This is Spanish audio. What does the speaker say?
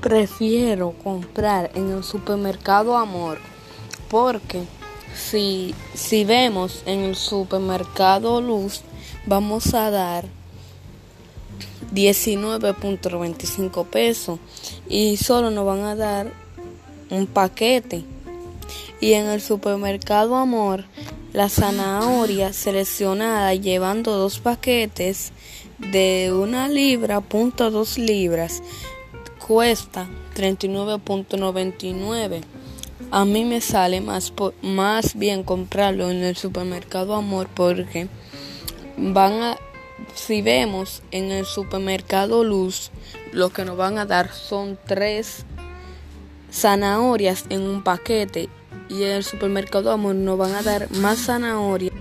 Prefiero comprar en el supermercado Amor porque si, si vemos en el supermercado Luz vamos a dar 19.25 pesos y solo nos van a dar un paquete. Y en el supermercado Amor la zanahoria seleccionada llevando dos paquetes de una libra punto dos libras cuesta 39.99 a mí me sale más más bien comprarlo en el supermercado Amor porque van a si vemos en el supermercado Luz lo que nos van a dar son tres zanahorias en un paquete y en el supermercado Amor nos van a dar más zanahorias